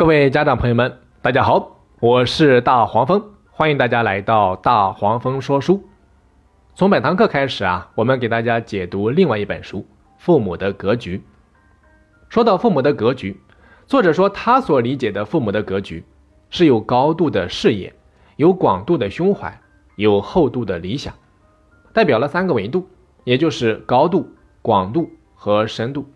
各位家长朋友们，大家好，我是大黄蜂，欢迎大家来到大黄蜂说书。从本堂课开始啊，我们给大家解读另外一本书《父母的格局》。说到父母的格局，作者说他所理解的父母的格局是有高度的视野，有广度的胸怀，有厚度的理想，代表了三个维度，也就是高度、广度和深度。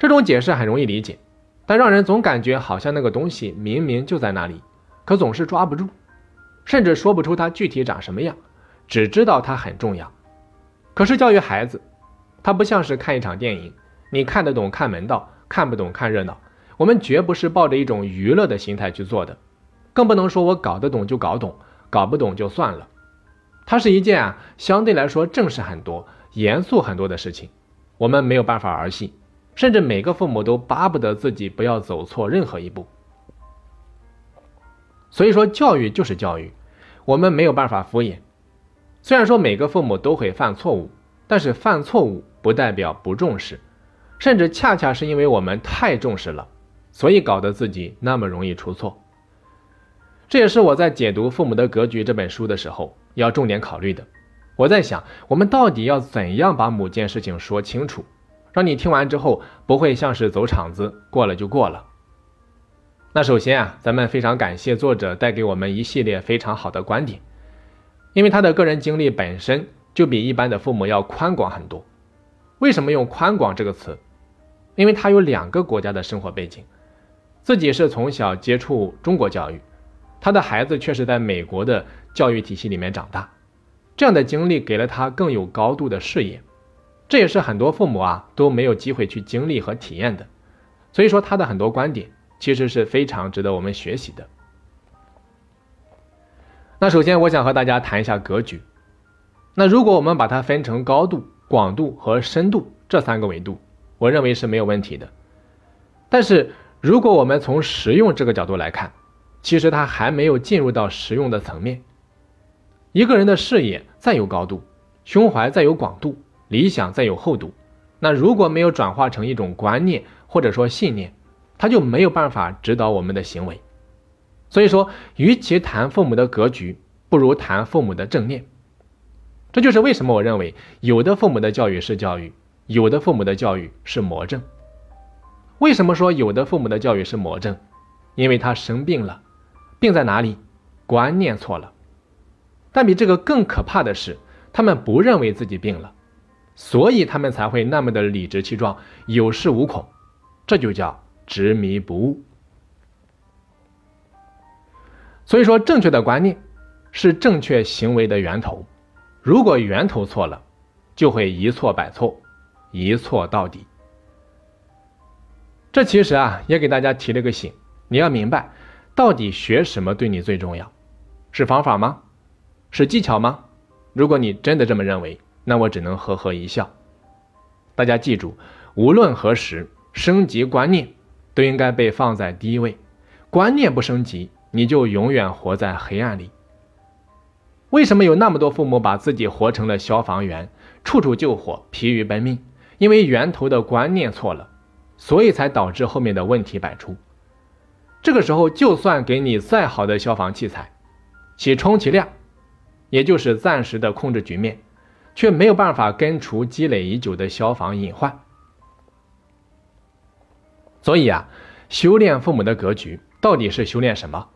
这种解释很容易理解。但让人总感觉好像那个东西明明就在那里，可总是抓不住，甚至说不出它具体长什么样，只知道它很重要。可是教育孩子，它不像是看一场电影，你看得懂看门道，看不懂看热闹。我们绝不是抱着一种娱乐的心态去做的，更不能说我搞得懂就搞懂，搞不懂就算了。它是一件啊相对来说正式很多、严肃很多的事情，我们没有办法儿戏。甚至每个父母都巴不得自己不要走错任何一步。所以说，教育就是教育，我们没有办法敷衍。虽然说每个父母都会犯错误，但是犯错误不代表不重视，甚至恰恰是因为我们太重视了，所以搞得自己那么容易出错。这也是我在解读《父母的格局》这本书的时候要重点考虑的。我在想，我们到底要怎样把某件事情说清楚？让你听完之后不会像是走场子，过了就过了。那首先啊，咱们非常感谢作者带给我们一系列非常好的观点，因为他的个人经历本身就比一般的父母要宽广很多。为什么用宽广这个词？因为他有两个国家的生活背景，自己是从小接触中国教育，他的孩子却是在美国的教育体系里面长大，这样的经历给了他更有高度的视野。这也是很多父母啊都没有机会去经历和体验的，所以说他的很多观点其实是非常值得我们学习的。那首先我想和大家谈一下格局。那如果我们把它分成高度、广度和深度这三个维度，我认为是没有问题的。但是如果我们从实用这个角度来看，其实它还没有进入到实用的层面。一个人的视野再有高度，胸怀再有广度。理想再有厚度，那如果没有转化成一种观念或者说信念，它就没有办法指导我们的行为。所以说，与其谈父母的格局，不如谈父母的正念。这就是为什么我认为有的父母的教育是教育，有的父母的教育是魔怔。为什么说有的父母的教育是魔怔？因为他生病了，病在哪里？观念错了。但比这个更可怕的是，他们不认为自己病了。所以他们才会那么的理直气壮、有恃无恐，这就叫执迷不悟。所以说，正确的观念是正确行为的源头。如果源头错了，就会一错百错，一错到底。这其实啊，也给大家提了个醒：你要明白，到底学什么对你最重要？是方法吗？是技巧吗？如果你真的这么认为，那我只能呵呵一笑。大家记住，无论何时，升级观念都应该被放在第一位。观念不升级，你就永远活在黑暗里。为什么有那么多父母把自己活成了消防员，处处救火，疲于奔命？因为源头的观念错了，所以才导致后面的问题百出。这个时候，就算给你再好的消防器材，其充其量，也就是暂时的控制局面。却没有办法根除积累已久的消防隐患，所以啊，修炼父母的格局到底是修炼什么？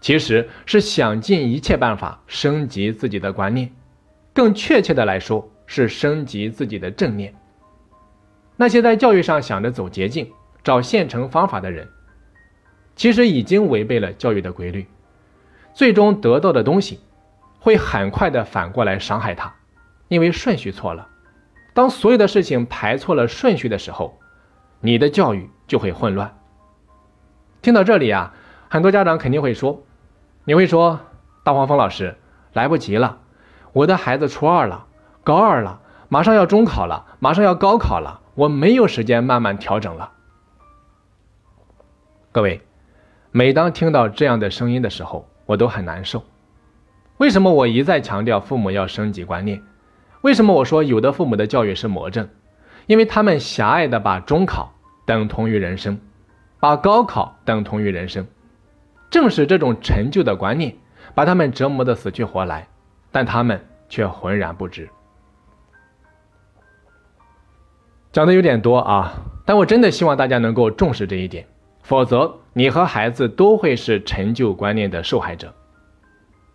其实是想尽一切办法升级自己的观念，更确切的来说是升级自己的正念。那些在教育上想着走捷径、找现成方法的人，其实已经违背了教育的规律，最终得到的东西会很快的反过来伤害他。因为顺序错了，当所有的事情排错了顺序的时候，你的教育就会混乱。听到这里啊，很多家长肯定会说：“你会说，大黄蜂老师来不及了，我的孩子初二了，高二了，马上要中考了，马上要高考了，我没有时间慢慢调整了。”各位，每当听到这样的声音的时候，我都很难受。为什么我一再强调父母要升级观念？为什么我说有的父母的教育是魔怔？因为他们狭隘的把中考等同于人生，把高考等同于人生。正是这种陈旧的观念，把他们折磨得死去活来，但他们却浑然不知。讲的有点多啊，但我真的希望大家能够重视这一点，否则你和孩子都会是陈旧观念的受害者。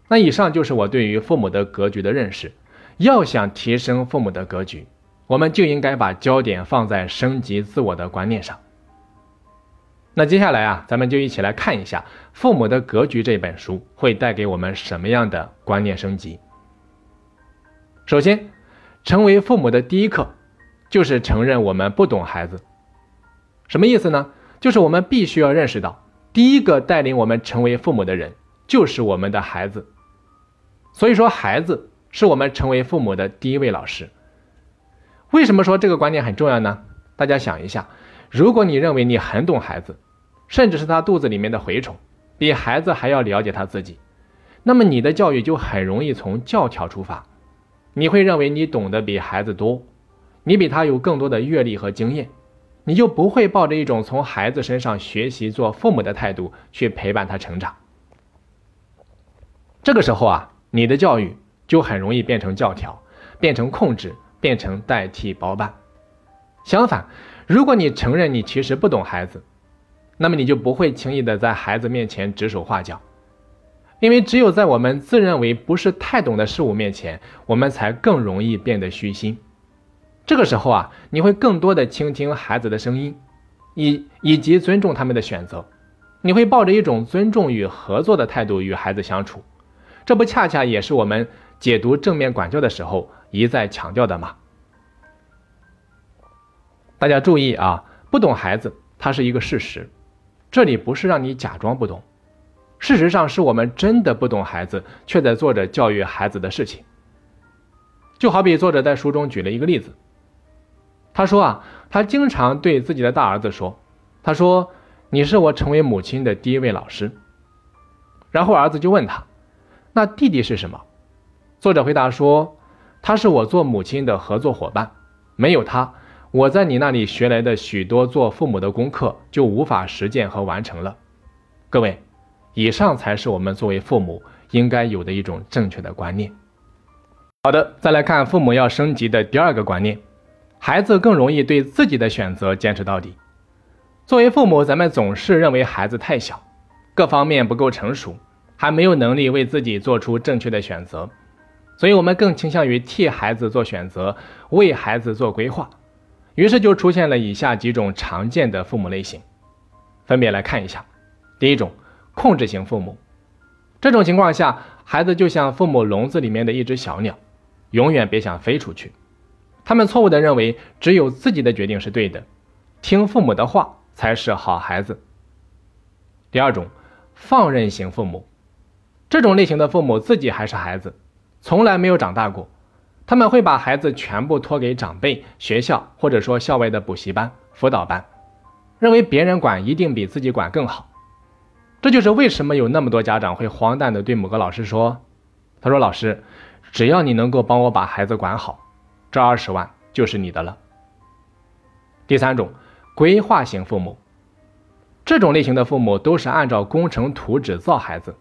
那以上就是我对于父母的格局的认识。要想提升父母的格局，我们就应该把焦点放在升级自我的观念上。那接下来啊，咱们就一起来看一下《父母的格局》这本书会带给我们什么样的观念升级。首先，成为父母的第一课，就是承认我们不懂孩子。什么意思呢？就是我们必须要认识到，第一个带领我们成为父母的人，就是我们的孩子。所以说，孩子是我们成为父母的第一位老师。为什么说这个观念很重要呢？大家想一下，如果你认为你很懂孩子，甚至是他肚子里面的蛔虫，比孩子还要了解他自己，那么你的教育就很容易从教条出发。你会认为你懂得比孩子多，你比他有更多的阅历和经验，你就不会抱着一种从孩子身上学习做父母的态度去陪伴他成长。这个时候啊，你的教育就很容易变成教条，变成控制，变成代替包办。相反，如果你承认你其实不懂孩子，那么你就不会轻易的在孩子面前指手画脚，因为只有在我们自认为不是太懂的事物面前，我们才更容易变得虚心。这个时候啊，你会更多的倾听孩子的声音，以以及尊重他们的选择，你会抱着一种尊重与合作的态度与孩子相处。这不恰恰也是我们解读正面管教的时候一再强调的吗？大家注意啊，不懂孩子，它是一个事实。这里不是让你假装不懂，事实上是我们真的不懂孩子，却在做着教育孩子的事情。就好比作者在书中举了一个例子，他说啊，他经常对自己的大儿子说：“他说你是我成为母亲的第一位老师。”然后儿子就问他：“那弟弟是什么？”作者回答说：“他是我做母亲的合作伙伴，没有他。”我在你那里学来的许多做父母的功课就无法实践和完成了。各位，以上才是我们作为父母应该有的一种正确的观念。好的，再来看父母要升级的第二个观念：孩子更容易对自己的选择坚持到底。作为父母，咱们总是认为孩子太小，各方面不够成熟，还没有能力为自己做出正确的选择，所以我们更倾向于替孩子做选择，为孩子做规划。于是就出现了以下几种常见的父母类型，分别来看一下。第一种，控制型父母。这种情况下，孩子就像父母笼子里面的一只小鸟，永远别想飞出去。他们错误的认为只有自己的决定是对的，听父母的话才是好孩子。第二种，放任型父母。这种类型的父母自己还是孩子，从来没有长大过。他们会把孩子全部托给长辈、学校，或者说校外的补习班、辅导班，认为别人管一定比自己管更好。这就是为什么有那么多家长会荒诞的对某个老师说：“他说老师，只要你能够帮我把孩子管好，这二十万就是你的了。”第三种，规划型父母，这种类型的父母都是按照工程图纸造孩子，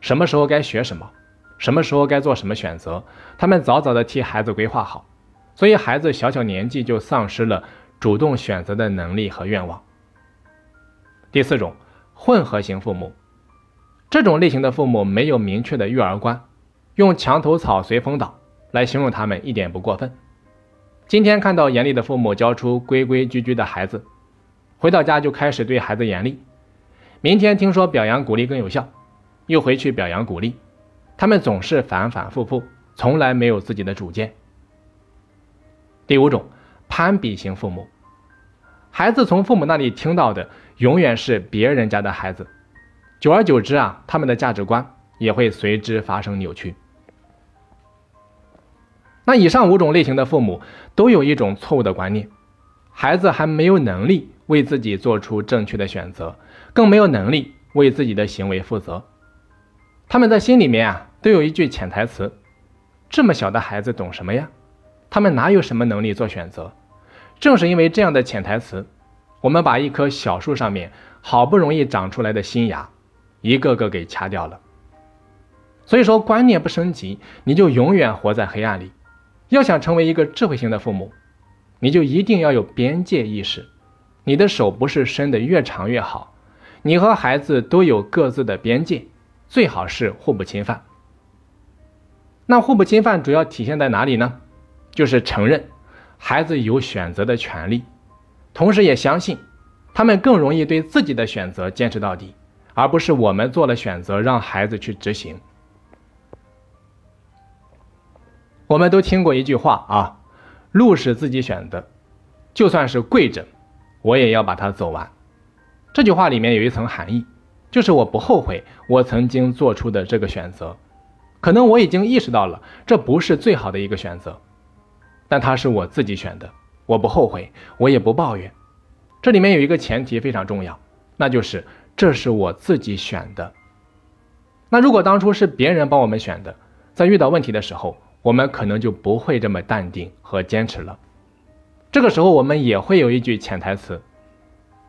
什么时候该学什么。什么时候该做什么选择，他们早早的替孩子规划好，所以孩子小小年纪就丧失了主动选择的能力和愿望。第四种，混合型父母，这种类型的父母没有明确的育儿观，用墙头草随风倒来形容他们一点不过分。今天看到严厉的父母教出规规矩矩的孩子，回到家就开始对孩子严厉，明天听说表扬鼓励更有效，又回去表扬鼓励。他们总是反反复复，从来没有自己的主见。第五种，攀比型父母，孩子从父母那里听到的永远是别人家的孩子，久而久之啊，他们的价值观也会随之发生扭曲。那以上五种类型的父母都有一种错误的观念：孩子还没有能力为自己做出正确的选择，更没有能力为自己的行为负责。他们在心里面啊，都有一句潜台词：这么小的孩子懂什么呀？他们哪有什么能力做选择？正是因为这样的潜台词，我们把一棵小树上面好不容易长出来的新芽，一个个给掐掉了。所以说，观念不升级，你就永远活在黑暗里。要想成为一个智慧型的父母，你就一定要有边界意识。你的手不是伸得越长越好，你和孩子都有各自的边界，最好是互不侵犯。那互不侵犯主要体现在哪里呢？就是承认孩子有选择的权利，同时也相信他们更容易对自己的选择坚持到底，而不是我们做了选择让孩子去执行。我们都听过一句话啊，路是自己选的，就算是跪着，我也要把它走完。这句话里面有一层含义，就是我不后悔我曾经做出的这个选择。可能我已经意识到了，这不是最好的一个选择，但它是我自己选的，我不后悔，我也不抱怨。这里面有一个前提非常重要，那就是这是我自己选的。那如果当初是别人帮我们选的，在遇到问题的时候，我们可能就不会这么淡定和坚持了。这个时候，我们也会有一句潜台词：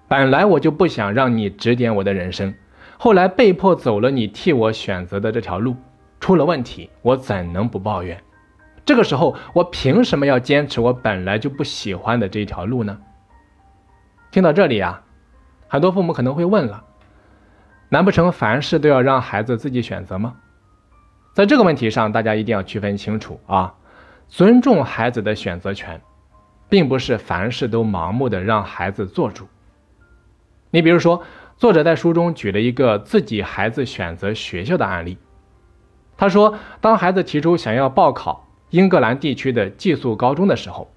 本来我就不想让你指点我的人生，后来被迫走了你替我选择的这条路。出了问题，我怎能不抱怨？这个时候，我凭什么要坚持我本来就不喜欢的这一条路呢？听到这里啊，很多父母可能会问了：难不成凡事都要让孩子自己选择吗？在这个问题上，大家一定要区分清楚啊！尊重孩子的选择权，并不是凡事都盲目的让孩子做主。你比如说，作者在书中举了一个自己孩子选择学校的案例。他说：“当孩子提出想要报考英格兰地区的寄宿高中的时候，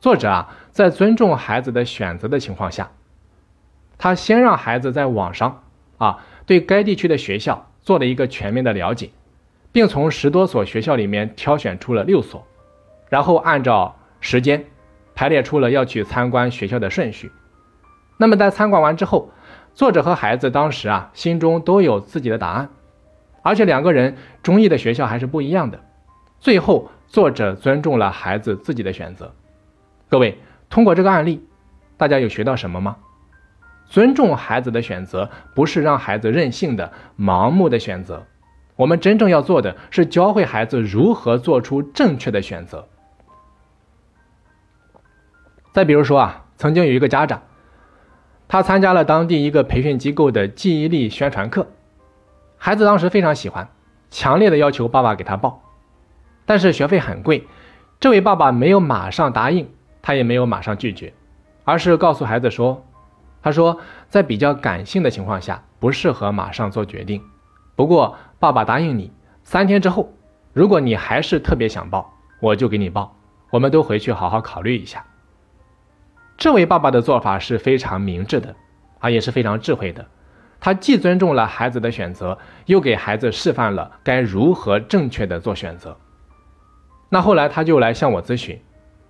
作者啊，在尊重孩子的选择的情况下，他先让孩子在网上啊对该地区的学校做了一个全面的了解，并从十多所学校里面挑选出了六所，然后按照时间排列出了要去参观学校的顺序。那么在参观完之后，作者和孩子当时啊心中都有自己的答案。”而且两个人中意的学校还是不一样的，最后作者尊重了孩子自己的选择。各位，通过这个案例，大家有学到什么吗？尊重孩子的选择，不是让孩子任性的、盲目的选择。我们真正要做的是教会孩子如何做出正确的选择。再比如说啊，曾经有一个家长，他参加了当地一个培训机构的记忆力宣传课。孩子当时非常喜欢，强烈的要求爸爸给他报，但是学费很贵，这位爸爸没有马上答应，他也没有马上拒绝，而是告诉孩子说：“他说在比较感性的情况下，不适合马上做决定。不过爸爸答应你，三天之后，如果你还是特别想报，我就给你报。我们都回去好好考虑一下。”这位爸爸的做法是非常明智的，啊，也是非常智慧的。他既尊重了孩子的选择，又给孩子示范了该如何正确的做选择。那后来他就来向我咨询，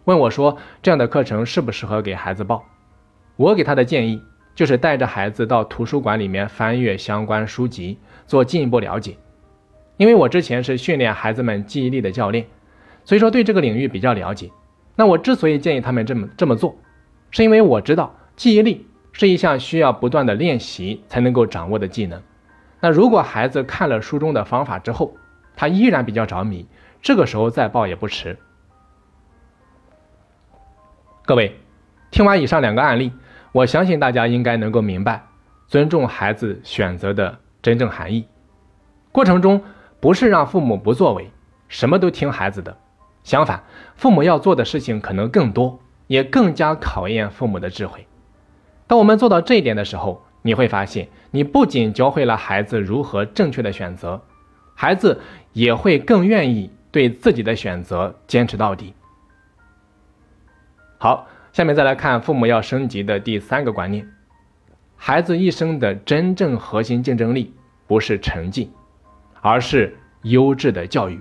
问我说：“这样的课程适不适合给孩子报？”我给他的建议就是带着孩子到图书馆里面翻阅相关书籍，做进一步了解。因为我之前是训练孩子们记忆力的教练，所以说对这个领域比较了解。那我之所以建议他们这么这么做，是因为我知道记忆力。是一项需要不断的练习才能够掌握的技能。那如果孩子看了书中的方法之后，他依然比较着迷，这个时候再报也不迟。各位，听完以上两个案例，我相信大家应该能够明白尊重孩子选择的真正含义。过程中不是让父母不作为，什么都听孩子的，相反，父母要做的事情可能更多，也更加考验父母的智慧。当我们做到这一点的时候，你会发现，你不仅教会了孩子如何正确的选择，孩子也会更愿意对自己的选择坚持到底。好，下面再来看父母要升级的第三个观念：孩子一生的真正核心竞争力不是成绩，而是优质的教育。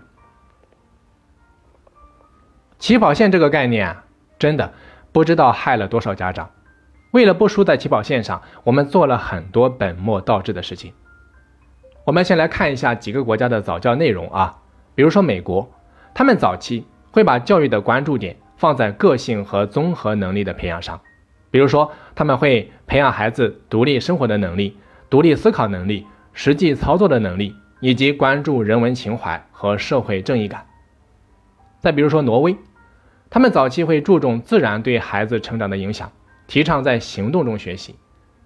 起跑线这个概念啊，真的不知道害了多少家长。为了不输在起跑线上，我们做了很多本末倒置的事情。我们先来看一下几个国家的早教内容啊，比如说美国，他们早期会把教育的关注点放在个性和综合能力的培养上，比如说，他们会培养孩子独立生活的能力、独立思考能力、实际操作的能力，以及关注人文情怀和社会正义感。再比如说，挪威，他们早期会注重自然对孩子成长的影响，提倡在行动中学习。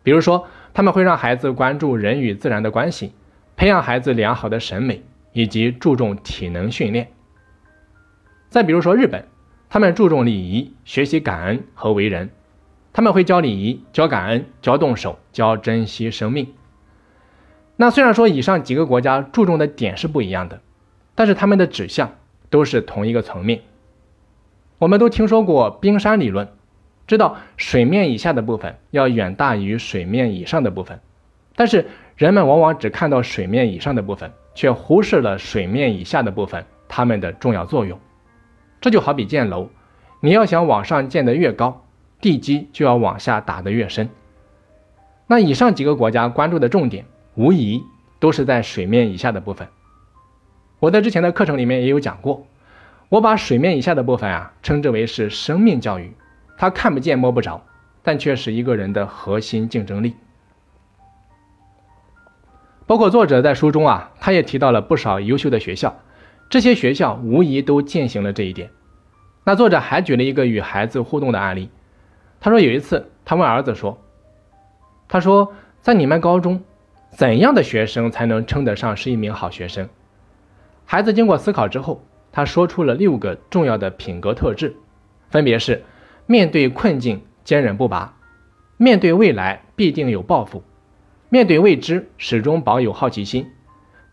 比如说，他们会让孩子关注人与自然的关系，培养孩子良好的审美，以及注重体能训练。再比如说，日本，他们注重礼仪，学习感恩和为人，他们会教礼仪、教感恩、教动手、教珍惜生命。那虽然说以上几个国家注重的点是不一样的，但是他们的指向。都是同一个层面。我们都听说过冰山理论，知道水面以下的部分要远大于水面以上的部分，但是人们往往只看到水面以上的部分，却忽视了水面以下的部分它们的重要作用。这就好比建楼，你要想往上建得越高，地基就要往下打得越深。那以上几个国家关注的重点，无疑都是在水面以下的部分。我在之前的课程里面也有讲过，我把水面以下的部分啊称之为是生命教育，它看不见摸不着，但却是一个人的核心竞争力。包括作者在书中啊，他也提到了不少优秀的学校，这些学校无疑都践行了这一点。那作者还举了一个与孩子互动的案例，他说有一次他问儿子说：“他说在你们高中，怎样的学生才能称得上是一名好学生？”孩子经过思考之后，他说出了六个重要的品格特质，分别是：面对困境坚韧不拔，面对未来必定有抱负，面对未知始终保有好奇心，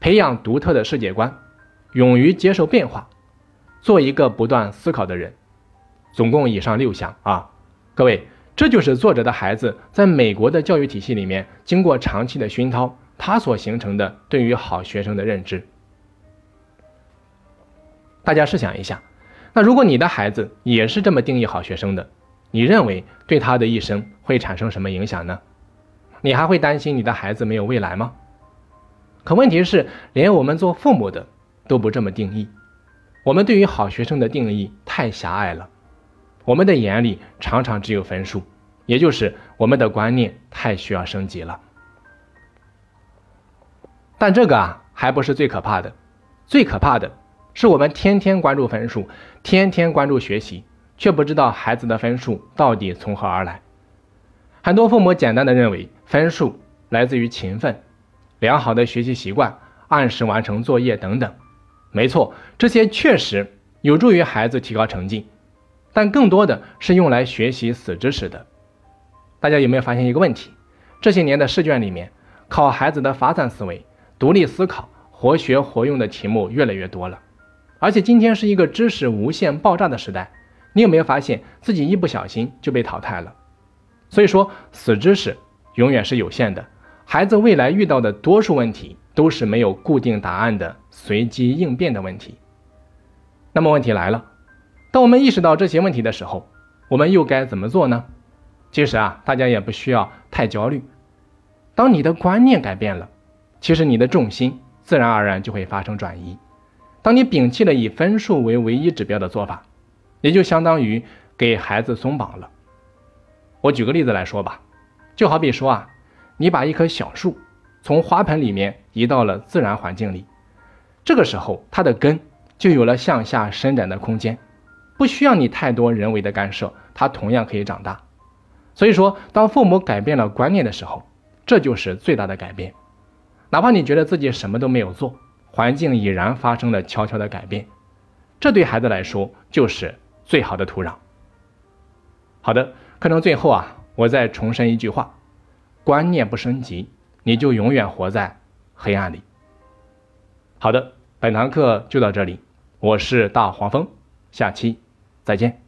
培养独特的世界观，勇于接受变化，做一个不断思考的人。总共以上六项啊，各位，这就是作者的孩子在美国的教育体系里面经过长期的熏陶，他所形成的对于好学生的认知。大家试想一下，那如果你的孩子也是这么定义好学生的，你认为对他的一生会产生什么影响呢？你还会担心你的孩子没有未来吗？可问题是，连我们做父母的都不这么定义，我们对于好学生的定义太狭隘了，我们的眼里常常只有分数，也就是我们的观念太需要升级了。但这个啊，还不是最可怕的，最可怕的。是我们天天关注分数，天天关注学习，却不知道孩子的分数到底从何而来。很多父母简单的认为分数来自于勤奋、良好的学习习惯、按时完成作业等等。没错，这些确实有助于孩子提高成绩，但更多的是用来学习死知识的。大家有没有发现一个问题？这些年的试卷里面，考孩子的发散思维、独立思考、活学活用的题目越来越多了。而且今天是一个知识无限爆炸的时代，你有没有发现自己一不小心就被淘汰了？所以说，死知识永远是有限的。孩子未来遇到的多数问题都是没有固定答案的随机应变的问题。那么问题来了，当我们意识到这些问题的时候，我们又该怎么做呢？其实啊，大家也不需要太焦虑。当你的观念改变了，其实你的重心自然而然就会发生转移。当你摒弃了以分数为唯一指标的做法，也就相当于给孩子松绑了。我举个例子来说吧，就好比说啊，你把一棵小树从花盆里面移到了自然环境里，这个时候它的根就有了向下伸展的空间，不需要你太多人为的干涉，它同样可以长大。所以说，当父母改变了观念的时候，这就是最大的改变。哪怕你觉得自己什么都没有做。环境已然发生了悄悄的改变，这对孩子来说就是最好的土壤。好的，课程最后啊，我再重申一句话：观念不升级，你就永远活在黑暗里。好的，本堂课就到这里，我是大黄蜂，下期再见。